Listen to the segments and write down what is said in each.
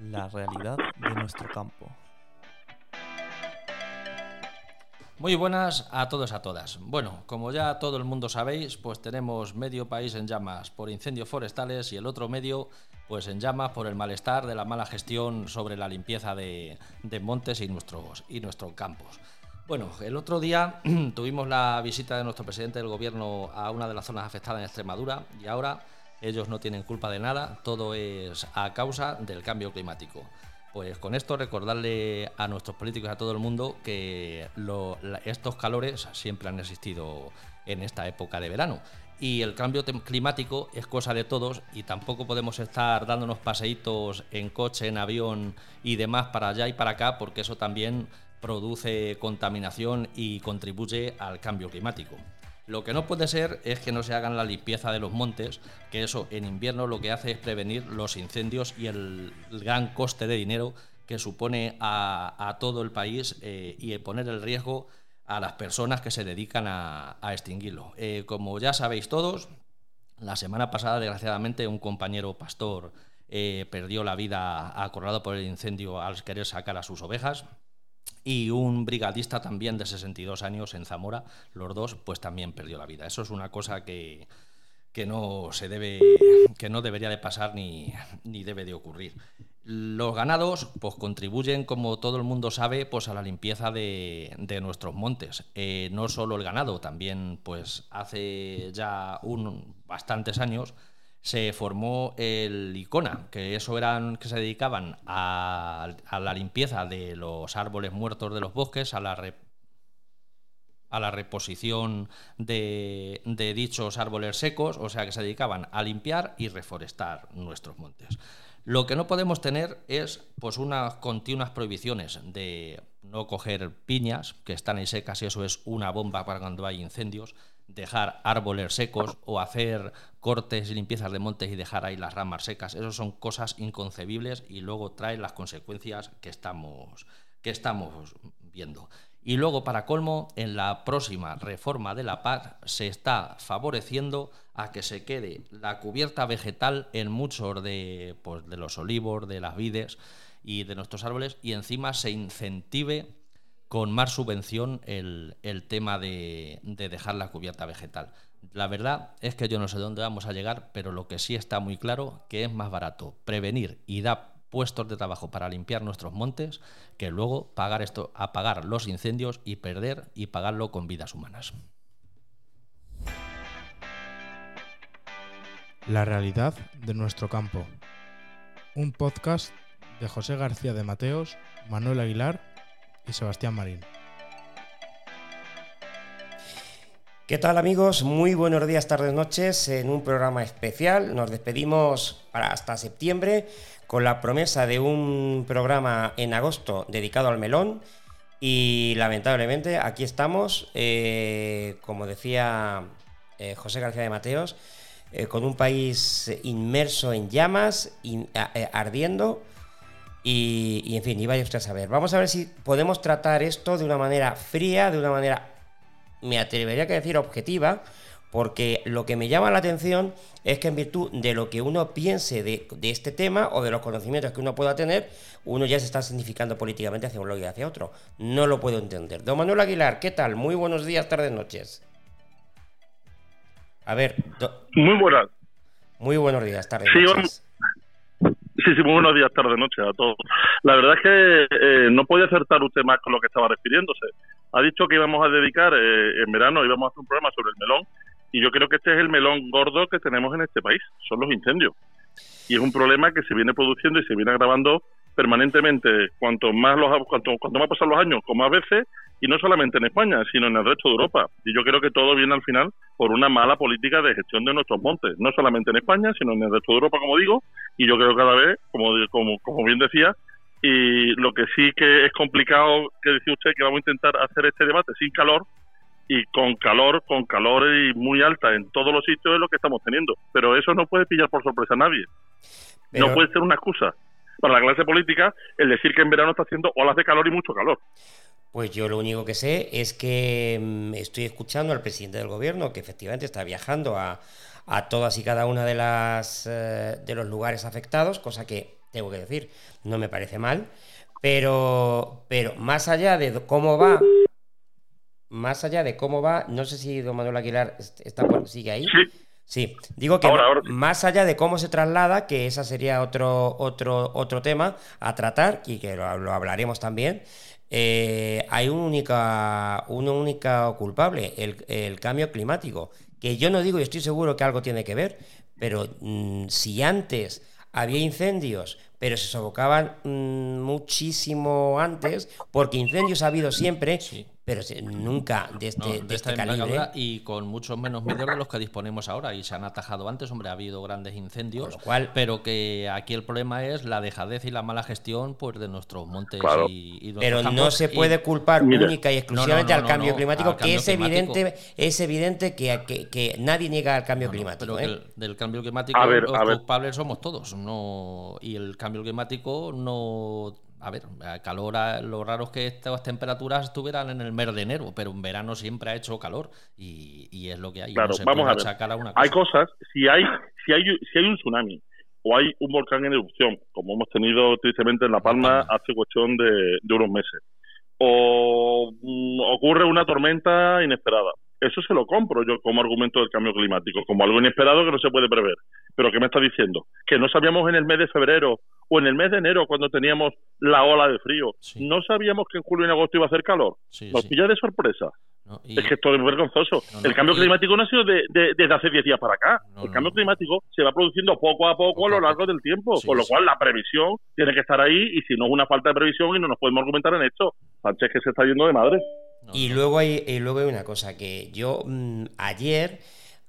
la realidad de nuestro campo. Muy buenas a todos a todas. Bueno, como ya todo el mundo sabéis, pues tenemos medio país en llamas por incendios forestales y el otro medio pues en llamas por el malestar de la mala gestión sobre la limpieza de, montes y nuestros, y nuestros campos. Bueno, el otro día tuvimos la visita de nuestro presidente del gobierno a una de las zonas afectadas en Extremadura y ahora ellos no tienen culpa de nada, todo es a causa del cambio climático. Pues con esto recordarle a nuestros políticos y a todo el mundo que estos calores siempre han existido en esta época de verano. Y el cambio climático es cosa de todos y tampoco podemos estar dándonos paseitos en coche, en avión y demás para allá y para acá porque eso también produce contaminación y contribuye al cambio climático. Lo que no puede ser es que no se hagan la limpieza de los montes, que eso en invierno lo que hace es prevenir los incendios y el gran coste de dinero que supone a, todo el país eh, y poner el riesgo a las personas que se dedican a, extinguirlo. Eh, como ya sabéis todos, la semana pasada, desgraciadamente, un compañero pastor eh, perdió la vida acorralado por el incendio al querer sacar a sus ovejas y un brigadista también de 62 años en Zamora, los dos, pues también perdió la vida. Eso es una cosa que, que no se debe, que no debería de pasar ni, ni, debe de ocurrir. Los ganados, pues contribuyen, como todo el mundo sabe, pues a la limpieza de, de nuestros montes. Eh, no solo el ganado, también, pues hace ya un, bastantes años se formó el ICONA, que eso eran que se dedicaban a, la limpieza de los árboles muertos de los bosques, a la, a la reposición de, de, dichos árboles secos, o sea que se dedicaban a limpiar y reforestar nuestros montes. Lo que no podemos tener es pues unas continuas prohibiciones de no coger piñas que están ahí secas y eso es una bomba para cuando hay incendios, dejar árboles secos o hacer cortes y limpiezas de montes y dejar ahí las ramas secas. Esas son cosas inconcebibles y luego traen las consecuencias que estamos, que estamos viendo. Y luego, para colmo, en la próxima reforma de la PAC se está favoreciendo a que se quede la cubierta vegetal en muchos de, pues, de los olivos, de las vides y de nuestros árboles y encima se incentive con más subvención el, tema de, dejar la cubierta vegetal. La verdad es que yo no sé dónde vamos a llegar, pero lo que sí está muy claro que es más barato prevenir y dar puestos de trabajo para limpiar nuestros montes que luego pagar esto, apagar los incendios y perder y pagarlo con vidas humanas. La realidad de nuestro campo. Un podcast de José García de Mateos, Manuel Aguilar y Sebastián Marín. ¿Qué tal amigos? Muy buenos días, tardes, noches en un programa especial. Nos despedimos para hasta septiembre con la promesa de un programa en agosto dedicado al melón y lamentablemente aquí estamos, eh, como decía eh, José García de Mateos, eh, con un país inmerso en llamas, ardiendo y, en fin, y vaya usted a saber. Vamos a ver si podemos tratar esto de una manera fría, de una manera, me atrevería a decir objetiva, porque lo que me llama la atención es que en virtud de lo que uno piense de, este tema o de los conocimientos que uno pueda tener, uno ya se está significando políticamente hacia un lado y hacia otro. No lo puedo entender. Don Manuel Aguilar, ¿qué tal? Muy buenos días, tardes, noches. A ver. Muy buenas. Muy buenos días, tardes, noches. Sí, sí, muy buenos días, tarde, noche a todos. La verdad es que eh, no puede acertar usted más con lo que estaba refiriéndose. Ha dicho que íbamos a dedicar eh, en verano, íbamos a hacer un programa sobre el melón, y yo creo que este es el melón gordo que tenemos en este país, son los incendios. Y es un problema que se viene produciendo y se viene agravando permanentemente. Cuanto más los cuanto, cuanto más pasan los años, con más veces, y no solamente en España, sino en el resto de Europa. Y yo creo que todo viene al final por una mala política de gestión de nuestros montes, no solamente en España, sino en el resto de Europa, como digo, y yo creo que cada vez, como, como, como bien decía, y lo que sí que es complicado, que decía usted, que vamos a intentar hacer este debate sin calor, y con calor, con calor y muy alta en todos los sitios es lo que estamos teniendo. Pero eso no puede pillar por sorpresa a nadie. No puede ser una excusa para la clase política el decir que en verano está haciendo olas de calor y mucho calor. Pues yo lo único que sé es que mm, estoy escuchando al presidente del gobierno que efectivamente está viajando a, todas y cada una de las eh, de los lugares afectados, cosa que tengo que decir, no me parece mal, pero, pero más allá de cómo va, más allá de cómo va, no sé si don Manuel Aguilar está por, sigue ahí. Sí. Sí, digo que Ahora, ma- ahora sí. más allá de cómo se traslada, que esa sería otro, otro, otro tema a tratar y que lo, lo hablaremos también, eh, hay un única, una única culpable, el, el cambio climático. Que yo no digo y estoy seguro que algo tiene que ver, pero mm, si antes había incendios, pero se sofocaban mm, muchísimo antes, porque incendios ha habido siempre, Sí. Pero se- nunca de este, No, de de este esta calibre. y con muchos menos medios de los que disponemos ahora y se han atajado antes, hombre, ha habido grandes incendios, Con lo cual- pero que aquí el problema es la dejadez y la mala gestión pues de nuestros montes Claro. y, y nuestros Pero no se puede culpar única y exclusivamente No, no, al cambio no, climático, al que cambio es climático. evidente, es evidente que, que- que nadie niega el cambio No, no, climático. pero ¿eh? el- del cambio climático A ver, los a ver. culpables somos todos. No, y el cambio climático no. A ver, calor, a- lo raro es que estas temperaturas estuvieran en el mes de enero, pero en verano siempre ha hecho calor y, y es lo que hay. Claro, no se vamos puede a ver. a una cosa. Hay cosas, si hay, si hay, si hay un tsunami o hay un volcán en erupción, como hemos tenido tristemente en La Palma Palma. hace cuestión de, de unos meses, o mm, ocurre una tormenta inesperada. Eso se lo compro yo como argumento del cambio climático, como algo inesperado que no se puede prever. Pero ¿qué me está diciendo? Que no sabíamos en el mes de febrero o en el mes de enero cuando teníamos la ola de frío. Sí. No sabíamos que en julio y en agosto iba a hacer calor. Sí, Nos sí. pilla de sorpresa. ¿no? Y- Es que esto es vergonzoso. No, no, el cambio y- climático no ha sido de- de- desde hace 10 días para acá. El cambio climático se va produciendo poco a poco, Poco a lo largo del tiempo. Con lo cual, la previsión tiene que estar ahí y si no es una falta de previsión y no nos podemos argumentar en esto. Sánchez que se está yendo de madre. No, Y no. luego hay, y luego hay una cosa que yo mm, ayer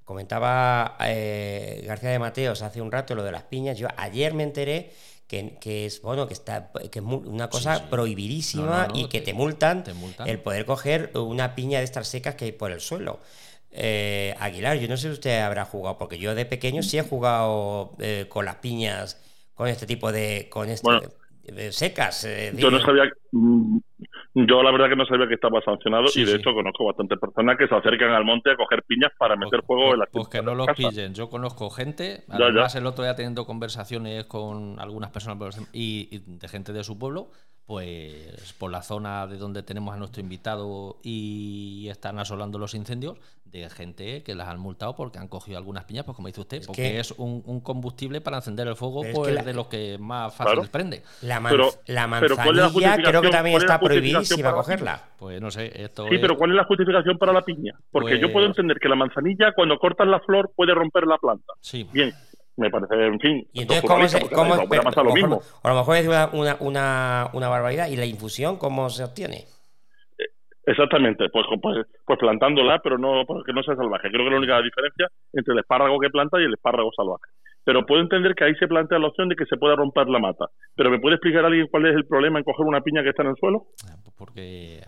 comentaba eh, García de Mateos hace un rato lo de las piñas. Yo ayer me enteré que, que es bueno que está que es una cosa sí. prohibidísima No, no, no, y que te- te multan, te multan. el poder coger una piña de estas secas que hay por el suelo. Eh, Aguilar, yo no sé si usted habrá jugado, porque yo de pequeño sí he jugado eh, con las piñas, con este tipo de, con este, Bueno. eh, secas. eh, Yo no sabía. Yo la verdad que no sabía que estaba sancionado Sí, y de sí. hecho conozco bastantes personas que se acercan al monte a coger piñas para meter Pues- fuego en las Pues que no los pillen. Yo conozco gente, Ya, ya. además el otro día teniendo conversaciones con algunas personas y, y de gente de su pueblo, pues por la zona de donde tenemos a nuestro invitado y están asolando los incendios, de gente que las han multado porque han cogido algunas piñas, pues como dice usted, porque que- es un, un combustible para encender el fuego, es pues que la- de los que más fácil Claro. prende. La, man- Pero- la pero ¿cuál es la manzanilla creo que también ¿Cuál es está prohibidísima para- cogerla. Pues no sé, esto Sí, es- pero ¿cuál es la justificación para la piña? Porque yo Pues- puedo entender que la manzanilla, cuando cortas la flor, puede romper la planta. Sí. Bien, me parece, en fin. Y entonces, es ¿cómo se.? lo mejor- mismo. o a lo mejor es una, una, una, una barbaridad. ¿Y la infusión cómo se obtiene? Exactamente, pues, pues, pues plantándola, pero no porque no sea salvaje. Creo que la única diferencia entre el espárrago que planta y el espárrago salvaje. Pero puedo entender que ahí se plantea la opción de que se pueda romper la mata. Pero ¿me puede explicar alguien cuál es el problema en coger una piña que está en el suelo? Pues Porque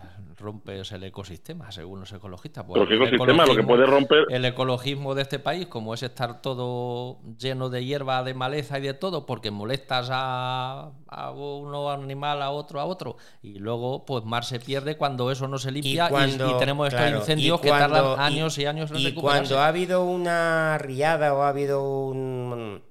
rompes el ecosistema, según los ecologistas. Pues Pero qué el ecosistema, lo que ecologismo- puede romper... El ecologismo de este país, como es estar todo lleno de hierba, de maleza y de todo, porque molestas a, a uno animal, a otro, a otro, y luego pues mar se pierde cuando eso no se limpia y, cuando- y tenemos estos claro, incendios que tardan y- años y, años en Y recuperarse. cuando ha habido una riada o ha habido un,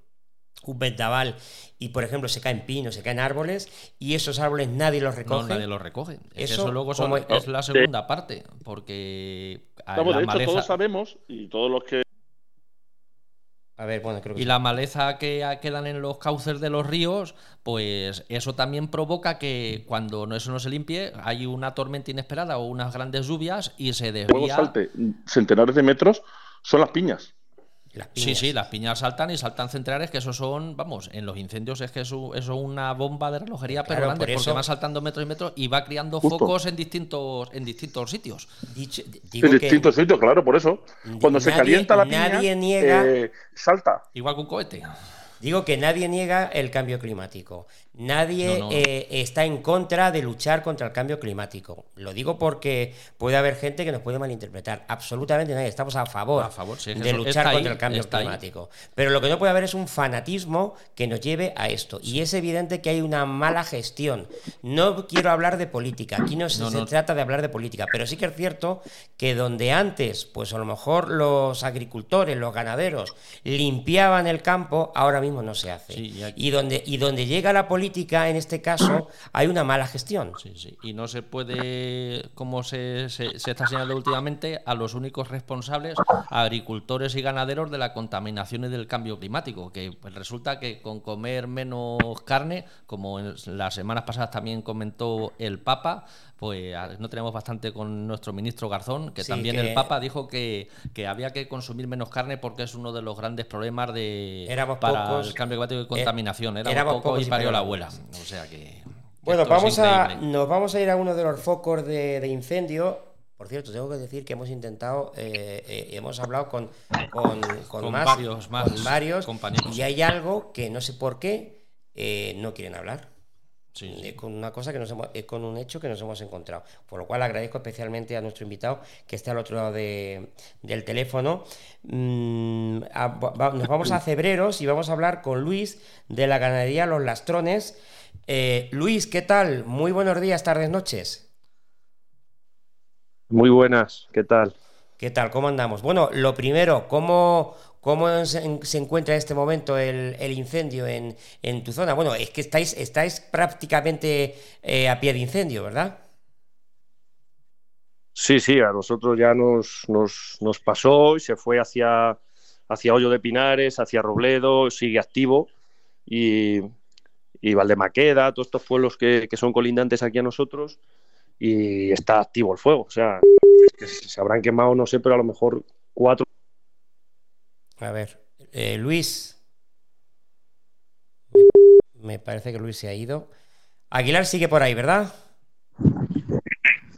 un vendaval y, por ejemplo, se caen pinos, se caen árboles y esos árboles nadie los No, recoge. nadie lo recoge. Eso, eso luego son- es la segunda parte, porque Vamos, la de hecho, maleza- todos sabemos, y todos los que A ver, bueno, creo que Y la maleza que quedan en los cauces de los ríos, pues eso también provoca que cuando no- eso no se limpie, hay una tormenta inesperada o unas grandes lluvias y se desvía. salte centenares de metros son las piñas. Las Sí, piñas. sí, las piñas saltan y saltan centenares, que eso son, vamos, en los incendios es que eso, eso es una bomba de relojería, pero Claro, grande, por eso- porque va saltando metros y metros y va criando Justo. focos en distintos, en distintos sitios. Dicho- digo En que distintos sitios, claro, por eso. Cuando se calienta la piña, nadie niega- eh, salta. Igual que un cohete. Digo que nadie niega el cambio climático. Nadie No, no. eh, está en contra de luchar contra el cambio climático. Lo digo porque puede haber gente que nos puede malinterpretar. Absolutamente nadie. Estamos a favor, A favor, sí, es que de luchar ahí, contra el cambio ahí. climático. Pero lo que no puede haber es un fanatismo que nos lleve a esto. Y es evidente que hay una mala gestión. No quiero hablar de política. Aquí no se, No, se no. trata de hablar de política. Pero sí que es cierto que donde antes, pues a lo mejor los agricultores, los ganaderos, limpiaban el campo, ahora mismo no se hace. Sí, y aquí- y, donde, y donde llega la política, en este caso, hay una mala gestión. Sí, sí. Y no se puede, como se, se- se está señalando últimamente, a los únicos responsables, agricultores y ganaderos de la contaminación y del cambio climático. Que pues, resulta que con comer menos carne, como en las semanas pasadas también comentó el Papa, pues no tenemos bastante con nuestro ministro Garzón, que Sí, también que- el Papa dijo que, que había que consumir menos carne porque es uno de los grandes problemas de Éramos para pocos, el cambio climático y eh, contaminación. Éramos, éramos pocos, pocos y parió la abuela. abuela. O sea que. Bueno, vamos a, nos vamos a ir a uno de los focos de, de incendio. Por cierto, tengo que decir que hemos intentado, eh, eh, hemos hablado con, con, con Con más, varios más con varios, compañeros. y hay algo que no sé por qué eh, no quieren hablar. Sí, sí. Eh, con una cosa que nos hemos, eh, con un hecho que nos hemos encontrado. Por lo cual agradezco especialmente a nuestro invitado que está al otro lado de- del teléfono. Mm, a- va- nos vamos a Cebreros y vamos a hablar con Luis de la ganadería Los Lastrones. Eh, Luis, ¿qué tal? Muy buenos días, tardes, noches. Muy buenas, ¿qué tal? ¿Qué tal? ¿Cómo andamos? Bueno, lo primero, ¿cómo, cómo se, en- se encuentra en este momento el, incendio en, tu zona? Bueno, es que estáis, prácticamente eh, a pie de incendio, ¿verdad? Sí, sí, a nosotros ya nos pasó y se fue hacia, hacia Hoyo de Pinares, hacia Robledo, sigue activo y, y Valdemaqueda, todos estos pueblos que, que son colindantes aquí a nosotros y está activo el fuego. O sea, es que se habrán quemado, no sé, pero a lo mejor cuatro. A ver, eh, Luis. Me parece que Luis se ha ido. Aguilar sigue por ahí, ¿verdad?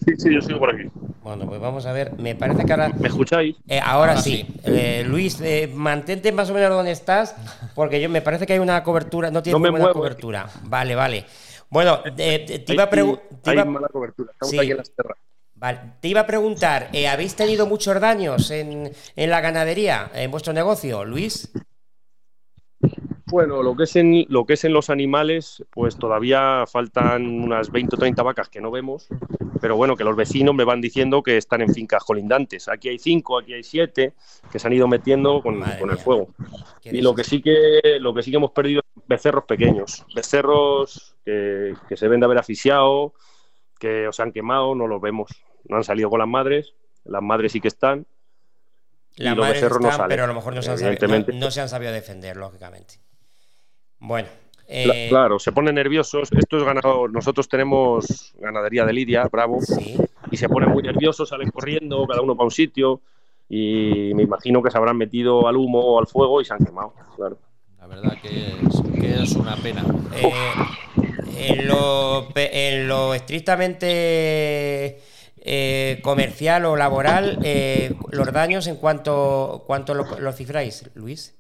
Sí, sí, yo sigo por aquí. Bueno, pues vamos a ver. Me parece que ahora. ¿Me escucháis? eh, ahora, Ahora sí. sí. Eh, Luis, eh, mantente más o menos donde estás, porque yo me parece que hay una cobertura. No tiene No cobertura. Vale, vale. Bueno, eh, te, iba a Hay- preguntar. hay mala cobertura, estamos Sí. aquí en las tierras. Vale, te iba a preguntar, eh, ¿habéis tenido muchos daños en, en la ganadería, en vuestro negocio, Luis? Bueno, lo que, es en, lo que es en los animales, pues todavía faltan unas 20 o 30 vacas que no vemos, pero bueno, que los vecinos me van diciendo que están en fincas colindantes. Aquí hay cinco, aquí hay siete, que se han ido metiendo con, el fuego. ¿Qué Y lo que sí que, lo que sí que hemos perdido es becerros pequeños, becerros que, que se ven de haber asfixiado, que os han quemado, no los vemos. No han salido con las madres, las madres sí que están. La y los madre becerros no salen, pero a lo mejor no se, han sabido, no- no se han sabido defender, lógicamente. Bueno, eh, Claro, se ponen nerviosos. Esto es ganado. Nosotros tenemos ganadería de Lidia, Bravo, sí. y se ponen muy nerviosos, salen corriendo, cada uno para un sitio, y me imagino que se habrán metido al humo o al fuego y se han quemado. Claro. La verdad que es, que es una pena. Eh, en, lo, en lo estrictamente eh, comercial o laboral, eh, los daños en cuanto, cuánto lo, lo cifráis, Luis.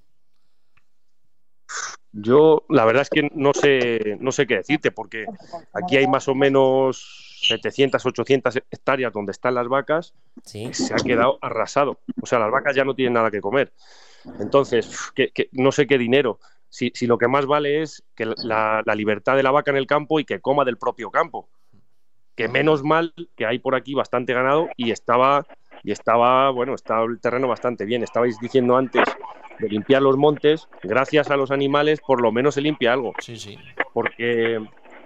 Yo, la verdad es que no sé, no sé qué decirte, porque aquí hay más o menos 700, 800 hectáreas donde están las vacas, Sí. se ha quedado arrasado. O sea, las vacas ya no tienen nada que comer. Entonces, que- que- no sé qué dinero. Si, si lo que más vale es que la, la libertad de la vaca en el campo y que coma del propio campo. Que menos mal que hay por aquí bastante ganado y estaba, y estaba, bueno, estaba el terreno bastante bien. Estabais diciendo antes de limpiar los montes, gracias a los animales por lo menos se limpia algo Sí, sí. porque,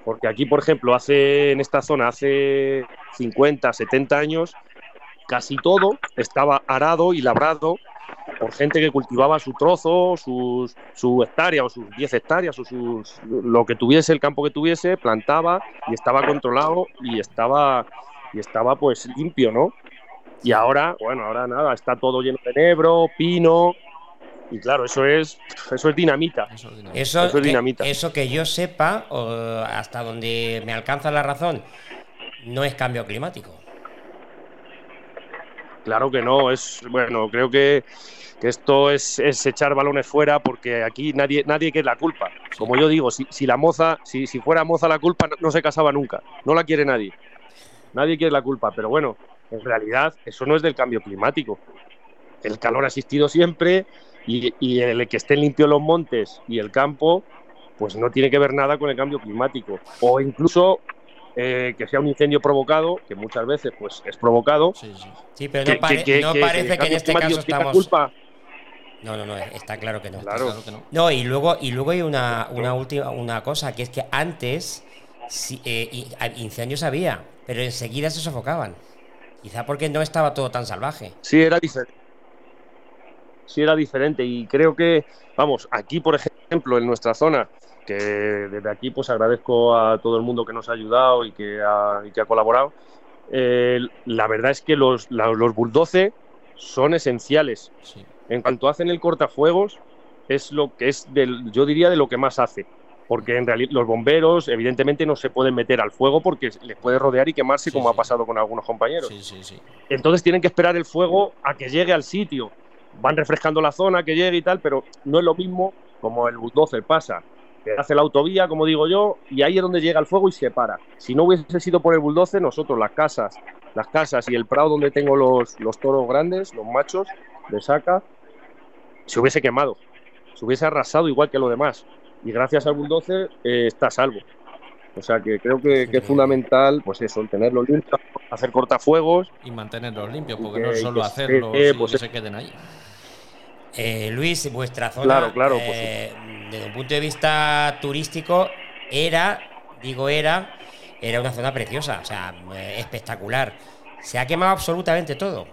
porque aquí, por ejemplo, hace en esta zona, hace 50, 70 años, casi todo estaba arado y labrado por gente que cultivaba su trozo, sus, su hectárea o sus 10 hectáreas o sus, lo que tuviese, el campo que tuviese, plantaba y estaba controlado y estaba, y estaba pues limpio, ¿no? Y ahora, bueno, ahora nada, está todo lleno de nebro, pino, y claro, eso es, eso es dinamita. Eso. Eso, Eso es que, dinamita. eso que yo sepa, o hasta donde me alcanza la razón, no es cambio climático. Claro que no, es bueno, creo que, esto es, echar balones fuera porque aquí nadie, nadie quiere la culpa. Como yo digo, si, si la moza, si, si, fuera moza la culpa, no, se casaba nunca, no la quiere nadie. Nadie quiere la culpa, pero bueno, en realidad eso no es del cambio climático. El calor ha existido siempre y, y el que estén limpios los montes y el campo, pues no tiene que ver nada con el cambio climático. O incluso eh, que sea un incendio provocado, que muchas veces pues es provocado. Sí, pero no, parece que en este caso estamos... Culpa. No, no, no, está claro que no. Claro. que no. no. y luego, y luego hay una, una última una cosa, que es que antes eh, incendios había, pero enseguida se sofocaban. Quizá porque no estaba todo tan salvaje. Sí, era diferente. Sí, era diferente. Y creo que, vamos, aquí, por ejemplo, en nuestra zona, que desde aquí pues agradezco a todo el mundo que nos ha ayudado y que ha, que ha colaborado. Eh, la verdad es que los, los bulldozer son esenciales. En cuanto hacen el cortafuegos, es lo que es del, yo diría de lo que más hace. Porque en realidad los bomberos, evidentemente, no se pueden meter al fuego porque les puede rodear y quemarse, como ha pasado con algunos compañeros. Entonces tienen que esperar el fuego a que llegue al sitio. Van refrescando la zona, que llegue y tal, pero no es lo mismo como el bulldozer pasa que hace la autovía, como digo yo, y ahí es donde llega el fuego y se para. Si no hubiese sido por el bulldozer, nosotros las casas, las casas y el prado donde tengo los, los toros grandes, los machos de saca, se hubiese quemado, se hubiese arrasado igual que lo demás. Y gracias al bulldozer eh, está a salvo. O sea que creo que, es fundamental, pues eso, tenerlo limpio, hacer cortafuegos. Y mantenerlos limpios, porque no solo hacerlo y pues, se queden ahí. Eh, Luis, vuestra zona, claro, claro, pues desde un punto de vista turístico, era, digo era, era una zona preciosa, o sea, eh, espectacular. Se ha quemado absolutamente todo.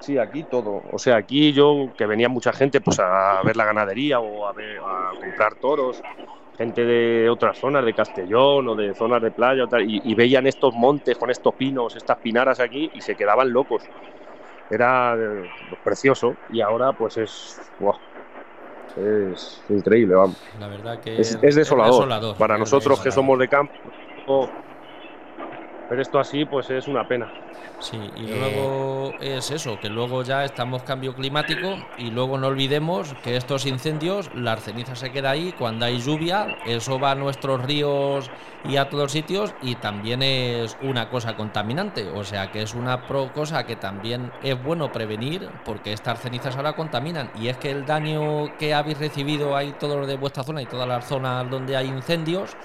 Sí, aquí todo. O sea, aquí yo, que venía mucha gente pues a ver la ganadería o a, ver, a comprar toros, gente de otras zonas, de Castellón o de zonas de playa, y, veían estos montes con estos pinos, estas pinaras aquí, y se quedaban locos. Era precioso y ahora pues es es increíble, vamos. La verdad que es, desolador. Para nosotros que somos de campo, pero esto así, pues es una pena. Sí, y luego es eso, que luego ya estamos cambio climático y luego no olvidemos que estos incendios, la ceniza se queda ahí, cuando hay lluvia, eso va a nuestros ríos y a todos sitios y también es una cosa contaminante, o sea que es una pro cosa que también es bueno prevenir porque estas cenizas ahora contaminan. Y es que el daño que habéis recibido ahí todos de vuestra zona y todas las zonas donde hay incendios,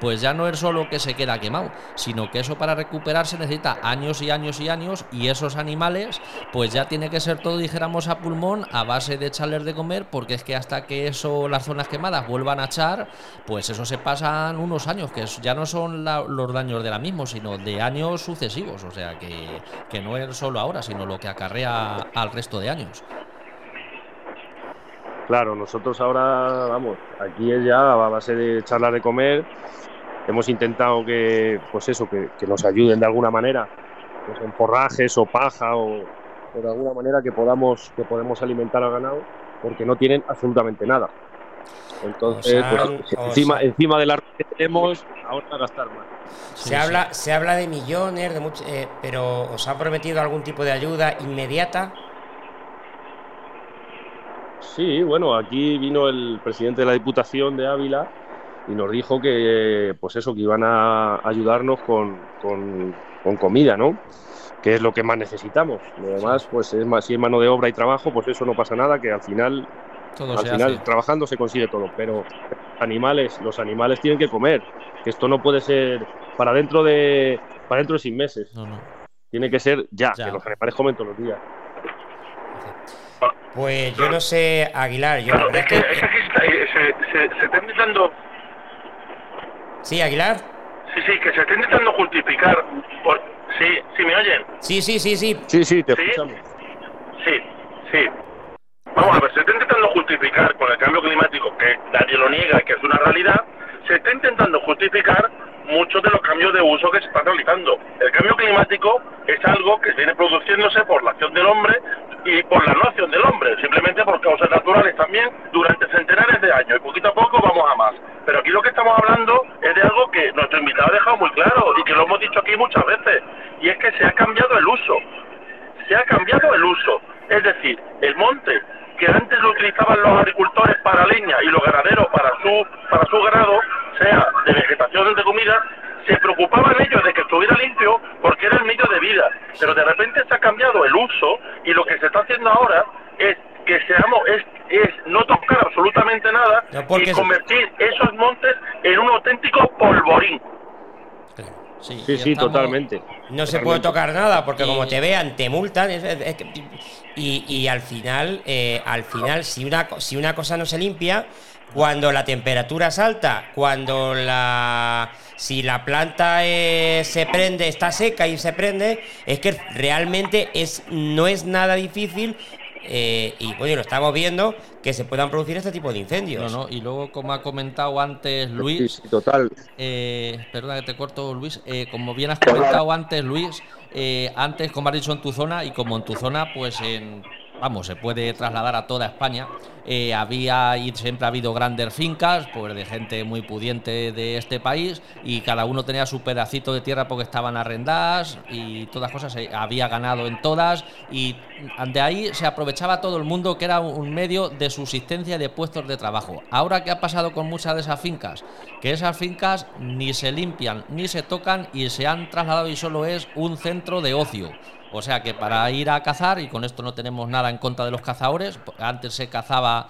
pues ya no es solo que se queda quemado, sino que eso para recuperarse necesita años y años y años y esos animales pues ya tiene que ser todo, dijéramos, a pulmón a base de echarles de comer porque es que hasta que eso, las zonas quemadas vuelvan a echar, pues eso se pasan unos años, que ya no son los daños de la misma, sino de años sucesivos, o sea que, que no es solo ahora, sino lo que acarrea al resto de años. Claro, nosotros ahora, vamos, aquí es ya a base de echarla de comer hemos intentado que, pues eso, que, nos ayuden de alguna manera, pues en forrajes o paja o, de alguna manera que podamos, que podemos alimentar al ganado, porque no tienen absolutamente nada. Entonces, pues, encima, encima de la que tenemos, ahora a gastar más. se, habla, se habla de millones, de eh, pero ¿os ha prometido algún tipo de ayuda inmediata? Sí, bueno, aquí vino el presidente de la Diputación de Ávila y nos dijo que, pues eso, que iban a ayudarnos con, con, comida, ¿no? Que es lo que más necesitamos. Además, pues es más, si es mano de obra y trabajo, pues eso no pasa nada, que al final, al final trabajando se consigue todo. Pero animales, los animales tienen que comer. Que esto no puede ser para dentro de, para dentro de seis meses. Tiene que ser ya, que los animales comen todos los días. Pues yo no sé, Aguilar, yo es que, se, se, se, Sí, Aguilar. Sí, sí, que se está intentando justificar. Por... Sí, sí, ¿me oyen? Sí, sí, sí, sí. Sí, sí, te escuchamos. Sí, sí. Vamos a ver, se está intentando justificar con el cambio climático, que nadie lo niega, que es una realidad, se está intentando justificar muchos de los cambios de uso que se están realizando. El cambio climático es algo que viene produciéndose por la acción del hombre y por la no acción del hombre, simplemente por causas naturales también, durante centenares de años, y poquito a poco vamos a más. Pero aquí lo que estamos hablando es de algo que nuestro invitado ha dejado muy claro y que lo hemos dicho aquí muchas veces, y es que se ha cambiado el uso. Se ha cambiado el uso. Es decir, el monte que antes lo utilizaban los agricultores para leña y los ganaderos para su, para su grado, sea de vegetación de comida, se preocupaban ellos de que estuviera limpio porque era el medio de vida. Pero de repente se ha cambiado el uso y lo que se está haciendo ahora es que seamos es, es no tocar absolutamente nada y convertir esos montes en un auténtico polvorín. Sí, Sí, y sí, estamos- totalmente. No se puede tocar nada porque Y- como te vean te multan es- es- es que- y, y al final eh, al final si una co- si una cosa no se limpia cuando la temperatura es alta cuando la si la planta eh, se prende está seca y se prende es que realmente es no es nada difícil eh, y bueno lo estamos viendo que se puedan producir este tipo de incendios No, no, y luego, como ha comentado antes Sí, Luis, sí, total. eh, perdona que te corto, Luis, eh, como bien has comentado antes, Luis, eh, antes, como has dicho, en tu zona, y como en tu zona, pues en. Vamos, se puede trasladar a toda España. eh, había y siempre ha habido grandes fincas, pues de gente muy pudiente de este país, y cada uno tenía su pedacito de tierra porque estaban arrendadas y todas cosas. eh, había ganado en todas, y de ahí se aprovechaba todo el mundo que era un medio de subsistencia y de puestos de trabajo. Ahora, ¿qué ha pasado con muchas de esas fincas? Que esas fincas ni se limpian ni se tocan y se han trasladado y solo es un centro de ocio. O sea que para ir a cazar, y con esto no tenemos nada en contra de los cazadores, antes se cazaba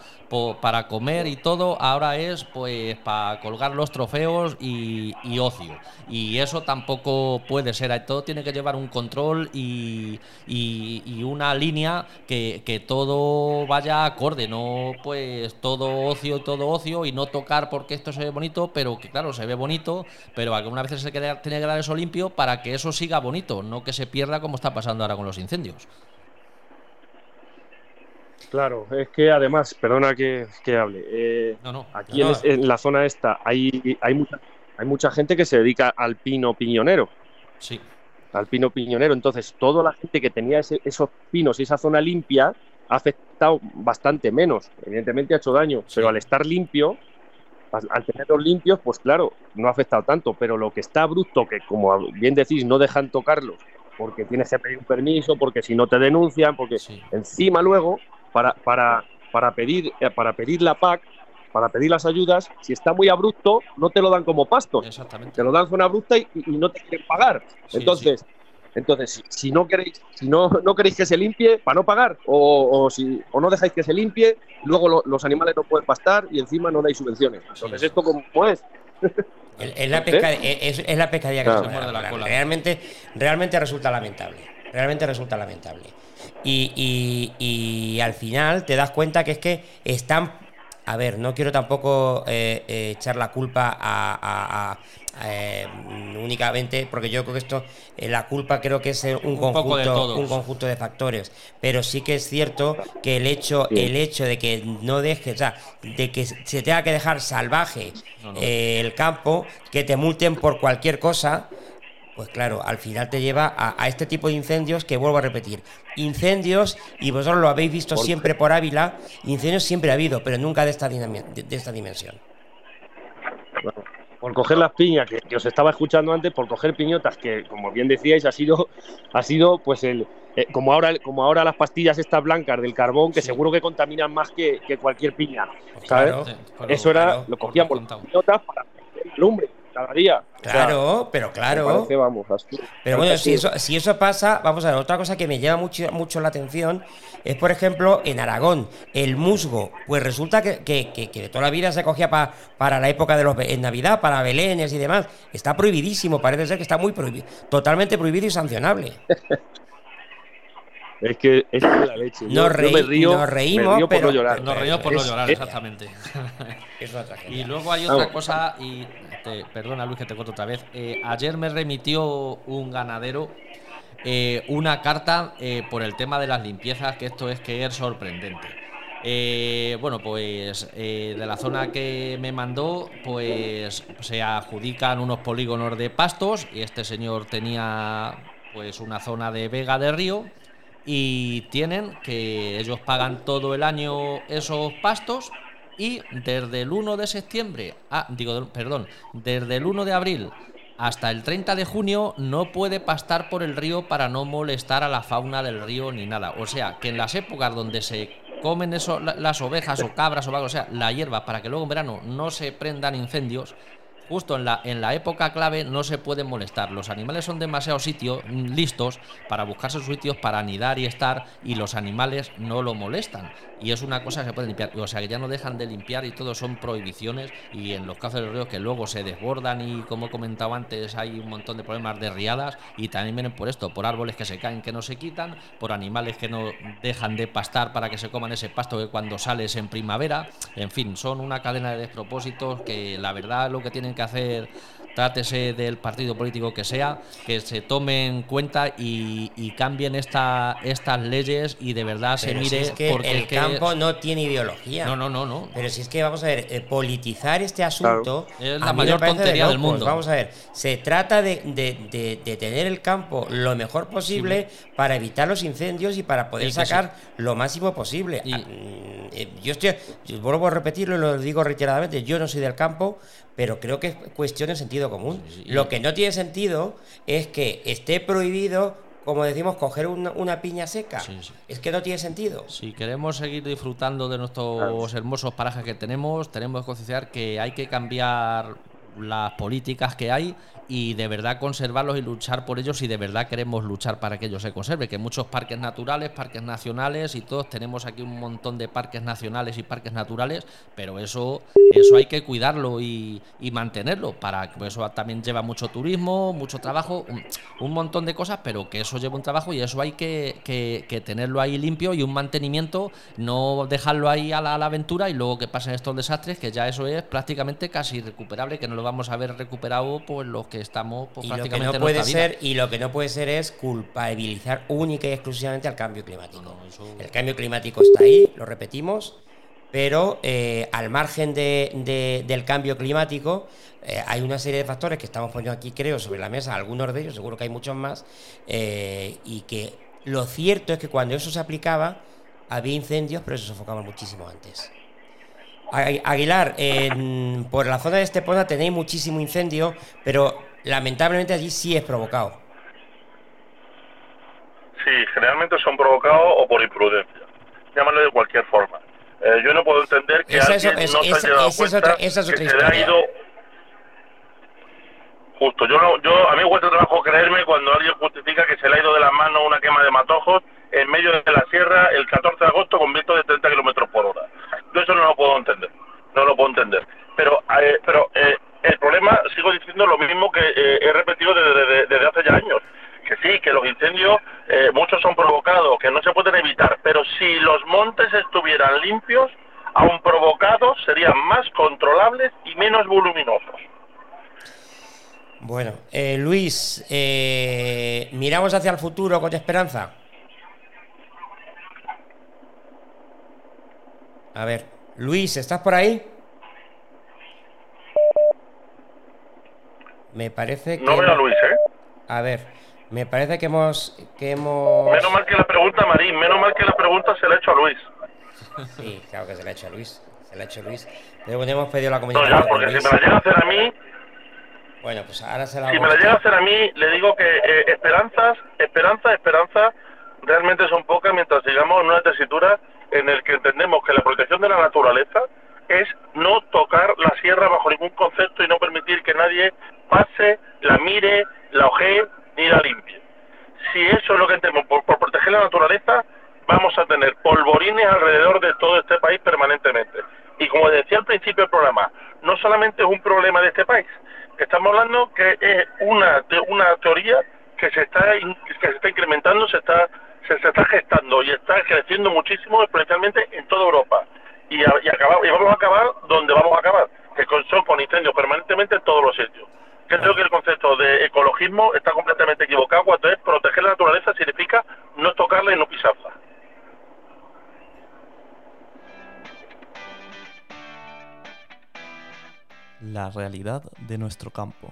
para comer y todo, ahora es pues para colgar los trofeos y, ocio. Y eso tampoco puede ser, todo tiene que llevar un control y, una línea que, todo vaya acorde, no pues todo ocio y todo ocio y no tocar porque esto se ve bonito, pero que claro, se ve bonito, pero algunas veces se tiene que dar eso limpio para que eso siga bonito, no que se pierda como está pasando ahora con los incendios. Claro, es que además, perdona que, que hable, eh, No, no. aquí No. en, la zona esta hay, hay, mucha, hay mucha gente que se dedica al pino piñonero, Sí, al pino piñonero. Entonces, toda la gente que tenía ese- esos pinos y esa zona limpia ha afectado bastante menos. Evidentemente ha hecho daño, Sí. pero al estar limpio, al, al tenerlos limpios, pues claro, no ha afectado tanto. Pero lo que está abrupto, que como bien decís, no dejan tocarlos, porque tienes que pedir un permiso, porque si no te denuncian, porque sí. encima luego para, para, para, pedir, eh, para pedir la PAC, para pedir las ayudas, si está muy abrupto, no te lo dan como pastos, Exactamente. te lo dan zona abrupta y, y no te quieren pagar. Sí, entonces, entonces si, si no queréis, si no, no queréis que se limpie, para no pagar, o, o si, o no dejáis que se limpie, luego lo- los animales no pueden pastar y encima no dais subvenciones. Entonces, sí. ¿esto cómo es? Es, la pesca, es, es la pescadilla que Claro. se muerde muerde la cola. Realmente, realmente resulta lamentable. Realmente resulta lamentable. Y, y- y al final te das cuenta que es que están. A ver, no quiero tampoco eh, eh, echar la culpa a, a- a- eh, únicamente, porque yo creo que esto, eh, la culpa creo que es un, conjunto, un conjunto de factores. Pero sí que es cierto que el hecho, Sí. el hecho de que no dejes, o sea, de que se tenga que dejar salvaje No, no. eh, el campo, que te multen por cualquier cosa, pues claro, al final te lleva a, a este tipo de incendios que vuelvo a repetir. Incendios, y vosotros lo habéis visto Por- siempre por Ávila, incendios siempre ha habido, pero nunca de esta, de, de esta dimensión. Por coger las piñas que, que os estaba escuchando antes, por coger piñotas, que como bien decíais, ha sido, ha sido pues el eh, como ahora como ahora las pastillas estas blancas del carbón, que Sí. seguro que contaminan más que, que cualquier piña. ¿sabes? claro, Eso era, claro, lo por cogíamos descontado. las piñotas para hacer lumbre cada día. O sea, claro, pero claro. parece, vamos, así. Pero bueno, si eso, si eso pasa, vamos a ver, otra cosa que me llama mucho, mucho la atención es, por ejemplo, en Aragón, el musgo. Pues resulta que, que, que- que toda la vida se cogía pa- para la época de los en Navidad, para Belénes y demás. Está prohibidísimo, parece ser que está muy prohibido, totalmente prohibido y sancionable. Es que es la leche. Yo- Nos yo reí- me río, nos reímos, me río por pero- no llorar. Nos reímos por no Es- llorar, es- exactamente. Es tragedia. Y luego hay otra Vamos. cosa, y perdona Luis que te corto otra vez. Eh, ayer me remitió un ganadero eh, una carta eh, por el tema de las limpiezas, que esto es que es sorprendente. Bueno, pues de la zona que me mandó, pues se adjudican unos polígonos de pastos y este señor tenía pues una zona de vega de río y tienen que ellos pagan todo el año esos pastos y desde el 1 de septiembre, ah, digo, perdón, desde el 1 de abril hasta el 30 de junio no puede pastar por el río para no molestar a la fauna del río ni nada. O sea, que en las épocas donde se comen eso, las ovejas o cabras o algo, o sea, la hierba para que luego en verano no se prendan incendios, justo en la, en la época clave no se pueden molestar. Los animales son demasiado sitios mm, listos para buscarse sus sitios para anidar y estar y los animales no lo molestan. Y es una cosa que se puede limpiar. O sea, que ya no dejan de limpiar y todo son prohibiciones y en los cauces del río que luego se desbordan y como he comentado antes hay un montón de problemas de riadas y también vienen por esto, por árboles que se caen que no se quitan, por animales que no dejan de pastar para que se coman ese pasto que cuando sales en primavera. En fin, son una cadena de despropósitos que la verdad lo que tienen que hacer, trátese del partido político que sea, que se tome en cuenta y, cambien esta, estas leyes y de verdad se mire es que porque el campo no tiene ideología. No, no, no, no. Pero si es que vamos a ver, eh, politizar este asunto Es la mayor de tontería del mundo. Vamos a ver, se trata de, de- de- de tener el campo lo mejor posible para evitar los incendios y para poder Y sacar lo máximo posible. Y- Ah, mm, eh, yo estoy, yo vuelvo a repetirlo y lo digo reiteradamente, yo no soy del campo, pero creo que es cuestión de sentido común. Sí, sí. Lo que no tiene sentido es que esté prohibido, como decimos, coger una, una piña seca. Sí, sí. Es que no tiene sentido. Si queremos seguir disfrutando de nuestros hermosos parajes que tenemos, tenemos que concienciar que hay que cambiar las políticas que hay y de verdad conservarlos y luchar por ellos si de verdad queremos luchar para que ellos se conserven. Que muchos parques naturales, parques nacionales y todos tenemos aquí un montón de parques nacionales y parques naturales, pero eso, eso hay que cuidarlo y, mantenerlo. Para pues eso también lleva mucho turismo, mucho trabajo, un, montón de cosas, pero que eso lleva un trabajo y eso hay que, que- que tenerlo ahí limpio y un mantenimiento, no dejarlo ahí a la, a la aventura y luego que pasen estos desastres, que ya eso es prácticamente casi irrecuperable, que no lo vamos a ver recuperado pues los que estamos pues, Y lo que prácticamente no puede nuestra vida. ser y lo que no puede ser es culpabilizar única y exclusivamente al cambio climático. No, eso- El cambio climático está ahí, lo repetimos, pero eh, al margen de- de- del cambio climático eh, hay una serie de factores que estamos poniendo aquí, creo, sobre la mesa, algunos de ellos, seguro que hay muchos más, eh, y que lo cierto es que cuando eso se aplicaba había incendios, pero se sofocaban muchísimo antes. Agu- Aguilar, por la zona de Estepona tenéis muchísimo incendio, pero lamentablemente allí sí es provocado. Sí, generalmente son provocados o por imprudencia. Llámalo de cualquier forma. Eh, yo no puedo entender que Esa alguien es- no se haya dado esa es cuenta otra- esa es otra que se le ha ido justo. Yo, no, yo a mí me cuesta trabajo creerme cuando alguien justifica que se le ha ido de las manos una quema de matojos en medio de la sierra el 14 de agosto con vientos de 30 kilómetros por hora. Yo eso no lo puedo entender. No lo puedo entender. Pero, eh, pero eh, el problema, sigo diciendo lo mismo que eh, he repetido desde, hace ya años. Que sí, que los incendios, eh, muchos son provocados, que no se pueden evitar. Pero si los montes estuvieran limpios, aun provocados, serían más controlables y menos voluminosos. Bueno, eh, Luis, eh, miramos hacia el futuro con esperanza. A ver, Luis, ¿estás por ahí? Me parece que... No veo a Luis, ¿eh? A ver, me parece que hemos... Que hemos... Menos mal que la pregunta, Marín, menos mal que la pregunta se la ha hecho a Luis. Sí, claro que se la ha hecho a Luis. Se la ha hecho a Luis. Pero bueno, hemos pedido la No, ya, porque si me la llega a hacer a mí, Bueno, pues ahora se la si me la llega a hacer a mí, le digo que eh, esperanzas, esperanza, esperanza, realmente son pocas mientras sigamos en una tesitura en el que entendemos que la protección de la naturaleza es no tocar la sierra bajo ningún concepto y no permitir que nadie pase, la mire, la ojee ni la limpie. Si eso es lo que entendemos por, proteger la naturaleza, vamos a tener polvorines alrededor de todo este país permanentemente. Y como decía al principio del programa, no solamente es un problema de este país, estamos hablando que es una, te- una teoría que se está que se está incrementando, se está se, se está gestando y está creciendo muchísimo exponencialmente en toda Europa. Y, a- y, vamos a acabar donde vamos a acabar, que son con incendios permanentemente en todos los sitios. Yo creo que el concepto de ecologismo está completamente equivocado cuando es proteger la naturaleza significa no tocarla y no pisarla. La realidad de nuestro campo.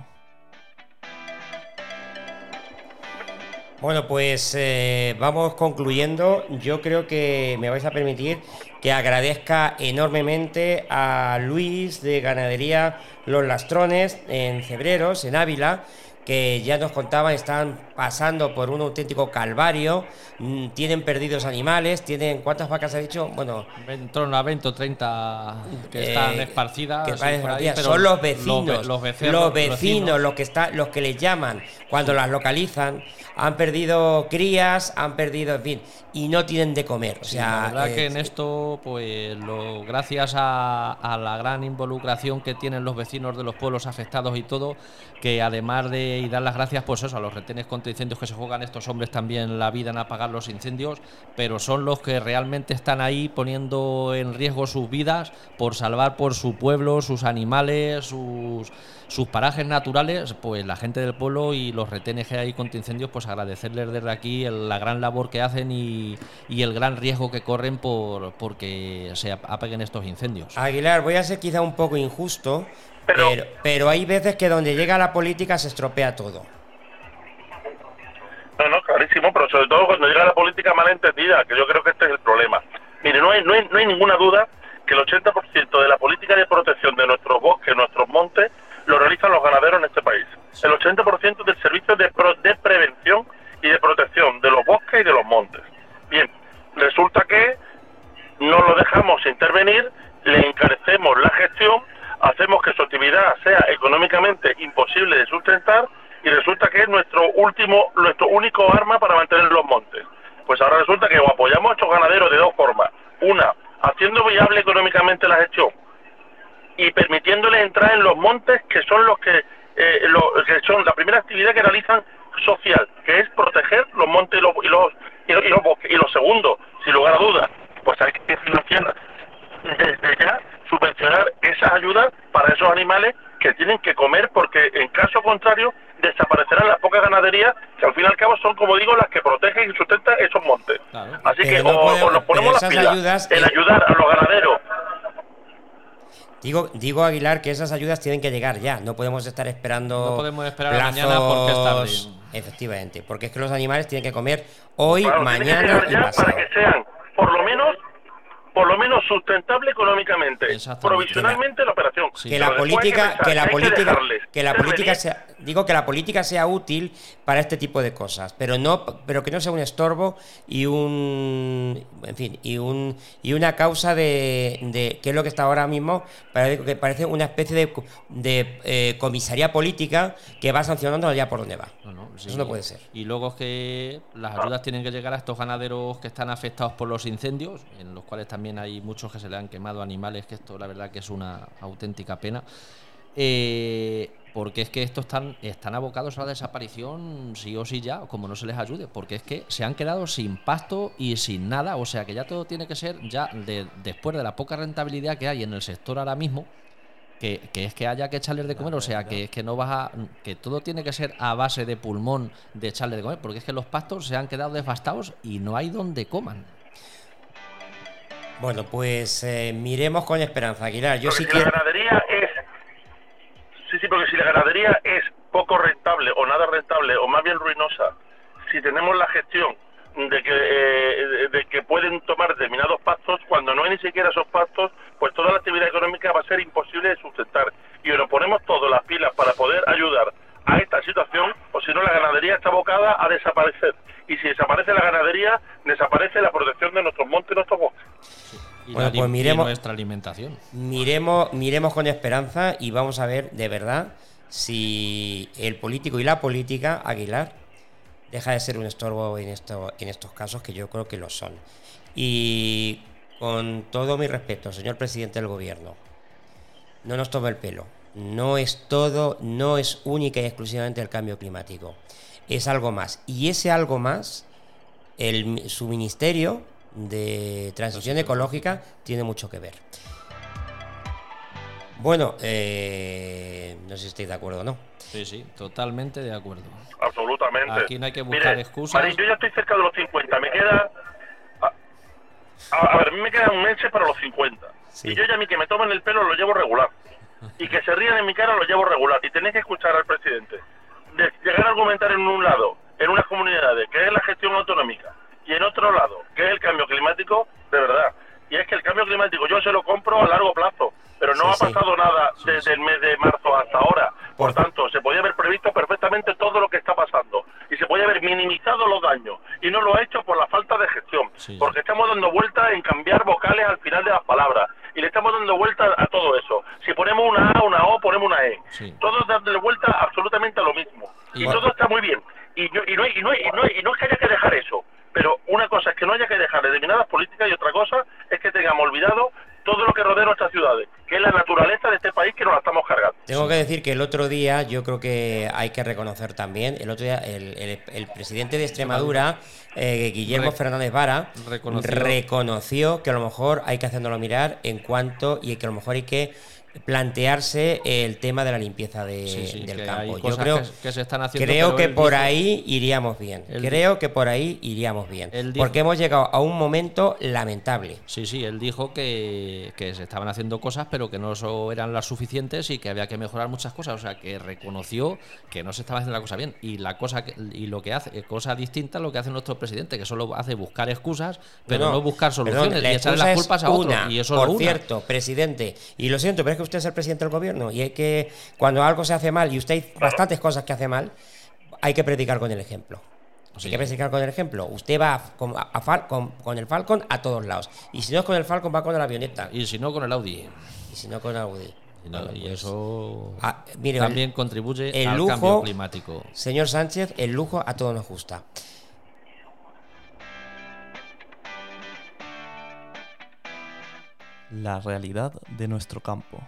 Bueno, pues eh, vamos concluyendo. Yo creo que me vais a permitir que agradezca enormemente a Luis de Ganadería Los Lastrones en Cebreros, en Ávila, que ya nos contaban, están pasando por un auténtico calvario, mm, tienen perdidos animales, tienen, ¿cuántas vacas ha dicho? Bueno, En torno a 20 o 30 que eh, están esparcidas. que están ahí, son los vecinos, Los, los, ve- los vecinos, los que está, los que les llaman cuando las localizan, han perdido crías, han perdido, en fin, y no tienen de comer. O Sí, sea, la verdad eh, que en esto, pues lo, gracias a, a la gran involucración que tienen los vecinos de los pueblos afectados y todo, que además de y dar las gracias, pues eso, a los retenes contra incendios que se juegan estos hombres también la vida en apagar los incendios, pero son los que realmente están ahí poniendo en riesgo sus vidas por salvar por su pueblo, sus animales, sus sus parajes naturales, pues la gente del pueblo y los retenes que hay contra incendios, pues agradecerles desde aquí la gran labor que hacen y, y el gran riesgo que corren por porque se ap- apaguen estos incendios. Aguilar, voy a ser quizá un poco injusto, Pero- pero, pero hay veces que donde llega la política se estropea todo. No, no, clarísimo, pero sobre todo cuando llega la política mal entendida, que yo creo que este es el problema. Mire, no hay, no hay, no hay ninguna duda que el 80% de la política de protección de nuestros bosques, nuestros montes, lo realizan los ganaderos en este país. El 80% del servicio de, pro- de prevención y de protección de los bosques y de los montes. Bien, resulta que no lo dejamos intervenir, le encarecemos la gestión, hacemos que su actividad sea económicamente imposible de sustentar y resulta que es nuestro último, nuestro único arma para mantener los montes. Pues ahora resulta que apoyamos a estos ganaderos de dos formas. Una, haciendo viable económicamente la gestión y permitiéndoles entrar en los montes que son los que, eh, que son la primera actividad que realizan social, que es proteger los montes y los, y los, y los, y los bosques. Y lo segundo, sin lugar a dudas, pues hay que financiar desde ya, subvencionar esas ayudas para esos animales que tienen que comer porque en caso contrario desaparecerán las pocas ganaderías que al fin y al cabo son, como digo, las que protegen y sustentan esos montes. Claro. Así que no o, podemos- o nos ponemos las pilas ayudas, en eh, ayudar a los ganaderos Digo, digo Aguilar que esas ayudas tienen que llegar ya, no podemos estar esperando. No podemos esperar a mañana porque es plazos- tarde. Efectivamente, porque es que los animales tienen que comer hoy, Claro, tiene que mañana y pasado. para que sean por lo menos por lo menos sustentable económicamente provisionalmente la operación. Sí. que la política pensar que la política que la política sea digo que la política sea útil para este tipo de cosas pero no pero que no sea un estorbo y un en fin y un y una causa de, de que es lo que está ahora mismo parece que parece una especie de, de eh, comisaría política que va sancionando allá por donde va. No, no, sí. eso no puede ser. Y luego es que las ayudas tienen que llegar a estos ganaderos que están afectados por los incendios, en los cuales también hay muchos que se le han quemado animales, que esto la verdad que es una auténtica pena. Eh, porque es que estos están, están abocados a la desaparición sí o sí ya, como no se les ayude, porque es que se han quedado sin pasto y sin nada, o sea que ya todo tiene que ser ya de- después de la poca rentabilidad que hay en el sector ahora mismo, que, que es que haya que echarles de comer, o sea, que es que no vas a. que todo tiene que ser a base de pulmón de echarle de comer, porque es que los pastos se han quedado devastados y no hay donde coman. Bueno pues eh, miremos con esperanza Aguilar. Yo Porque sí si quiero la ganadería es sí sí porque si la ganadería es poco rentable o nada rentable o más bien ruinosa si tenemos la gestión de que eh, de- que pueden tomar determinados pastos cuando no hay ni siquiera esos pastos pues toda la actividad económica va a ser imposible de sustentar. Y nos ponemos todas las pilas para poder ayudar a esta situación o si no la ganadería está abocada a desaparecer y si desaparece la ganadería desaparece la protección de nuestros montes y nuestros bosques Y, Bueno, pues miremos- nuestra alimentación. Miremos, miremos con esperanza y vamos a ver de verdad si el político y la política, Aguilar, deja de ser un estorbo en, esto, en estos casos, que yo creo que lo son. Y con todo mi respeto, señor presidente del gobierno, no nos tome el pelo. No es todo, no es única y exclusivamente el cambio climático. Es algo más. Y ese algo más, el, su ministerio de transición ecológica tiene mucho que ver. Bueno, eh, no sé si estáis de acuerdo o no. Sí, sí, totalmente de acuerdo. Absolutamente. Aquí no hay que buscar Mire, excusas. Mari, yo ya estoy cerca de los 50. Me queda. A, a- ver, a mí me quedan meses para los 50. Sí. Y yo ya a mí que me tomen el pelo lo llevo regular. Y que se rían en mi cara lo llevo regular. Y tenéis que escuchar al presidente. De llegar a argumentar en un lado en unas comunidades, que es la gestión autonómica, y en otro lado, que es el cambio climático, de verdad. Y es que el cambio climático yo se lo compro a largo plazo, pero no Sí, ha sí. pasado nada desde sí. el mes de marzo hasta ahora. Por tanto, se podía haber previsto perfectamente todo lo que está pasando y se podía haber minimizado los daños y no lo ha hecho por la falta de gestión, porque estamos dando vueltas en cambiar vocales al final de las palabras y le estamos dando vueltas a todo eso. Si ponemos una A, una O, ponemos una E. Sí. Todo es darle vuelta absolutamente a lo mismo. Y, Y- todo está muy bien. Y, yo- y, no, hay- y, no, hay- y, no, hay- y no es que haya que dejar eso, pero una cosa es que no haya que dejar determinadas políticas y otra cosa es que tengamos olvidado todo lo que rodea nuestras ciudades, que es la naturaleza de este país que nos la estamos cargando. Tengo que decir que el otro día, yo creo que hay que reconocer también, el otro día el, el- el presidente de Extremadura, eh, Guillermo Re- Fernández Vara, reconoció- reconoció que a lo mejor hay que haciéndolo mirar en cuanto y que a lo mejor hay que plantearse el tema de la limpieza de- Sí, sí, del campo. Yo creo, que, que se están haciendo. creo que por ahí iríamos bien. Creo que por ahí iríamos bien. Dijo- Porque hemos llegado a un momento lamentable. Sí, sí, él dijo que, que se estaban haciendo cosas, pero que no eran las suficientes y que había que mejorar muchas cosas. O sea, que reconoció que no se estaba haciendo la cosa bien. Y la cosa que- y lo que hace, cosa distinta a lo que hace nuestro presidente, que solo hace buscar excusas, pero no, No, buscar perdón, soluciones la y echarle las culpas a otro. una. Y eso Por una. cierto, presidente, y lo siento, pero es que usted es el presidente del gobierno y hay que, cuando algo se hace mal y usted hay bastantes cosas que hace mal, hay que predicar con el ejemplo. Sí. Hay que predicar con el ejemplo. Usted va a- con, a Fal- con- con el Falcon a todos lados. Y si no es con el Falcon, va con la avioneta. Y si no, con el Audi. Y si no con el Audi. Y, no- Bueno, y pues, eso ah, mire, también el- contribuye el al lujo- cambio climático. Señor Sánchez, el lujo a todos nos gusta. La realidad de nuestro campo.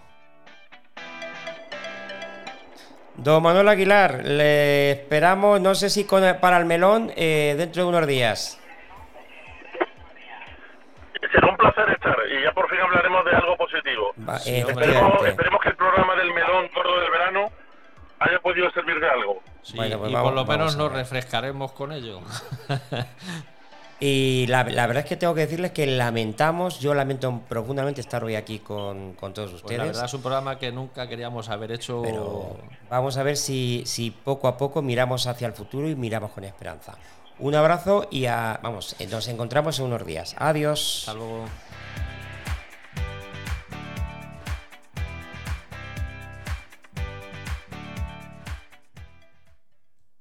Don Manuel Aguilar, le esperamos, no sé si con para el melón, eh, dentro de unos días. Será un placer estar y ya por fin hablaremos de algo positivo. Va- eh. Esperemos, esperemos que el programa del melón gordo del verano haya podido servir de algo. Sí, Bueno, pues y vamos- por lo menos nos refrescaremos con ello. Y la, la verdad es que tengo que decirles que lamentamos, yo lamento profundamente estar hoy aquí con, con todos Pues ustedes. la verdad es un programa que nunca queríamos haber hecho. pero vamos a ver si, si poco a poco miramos hacia el futuro y miramos con esperanza. Un abrazo y a, vamos, nos encontramos en unos días. Adiós. Hasta luego.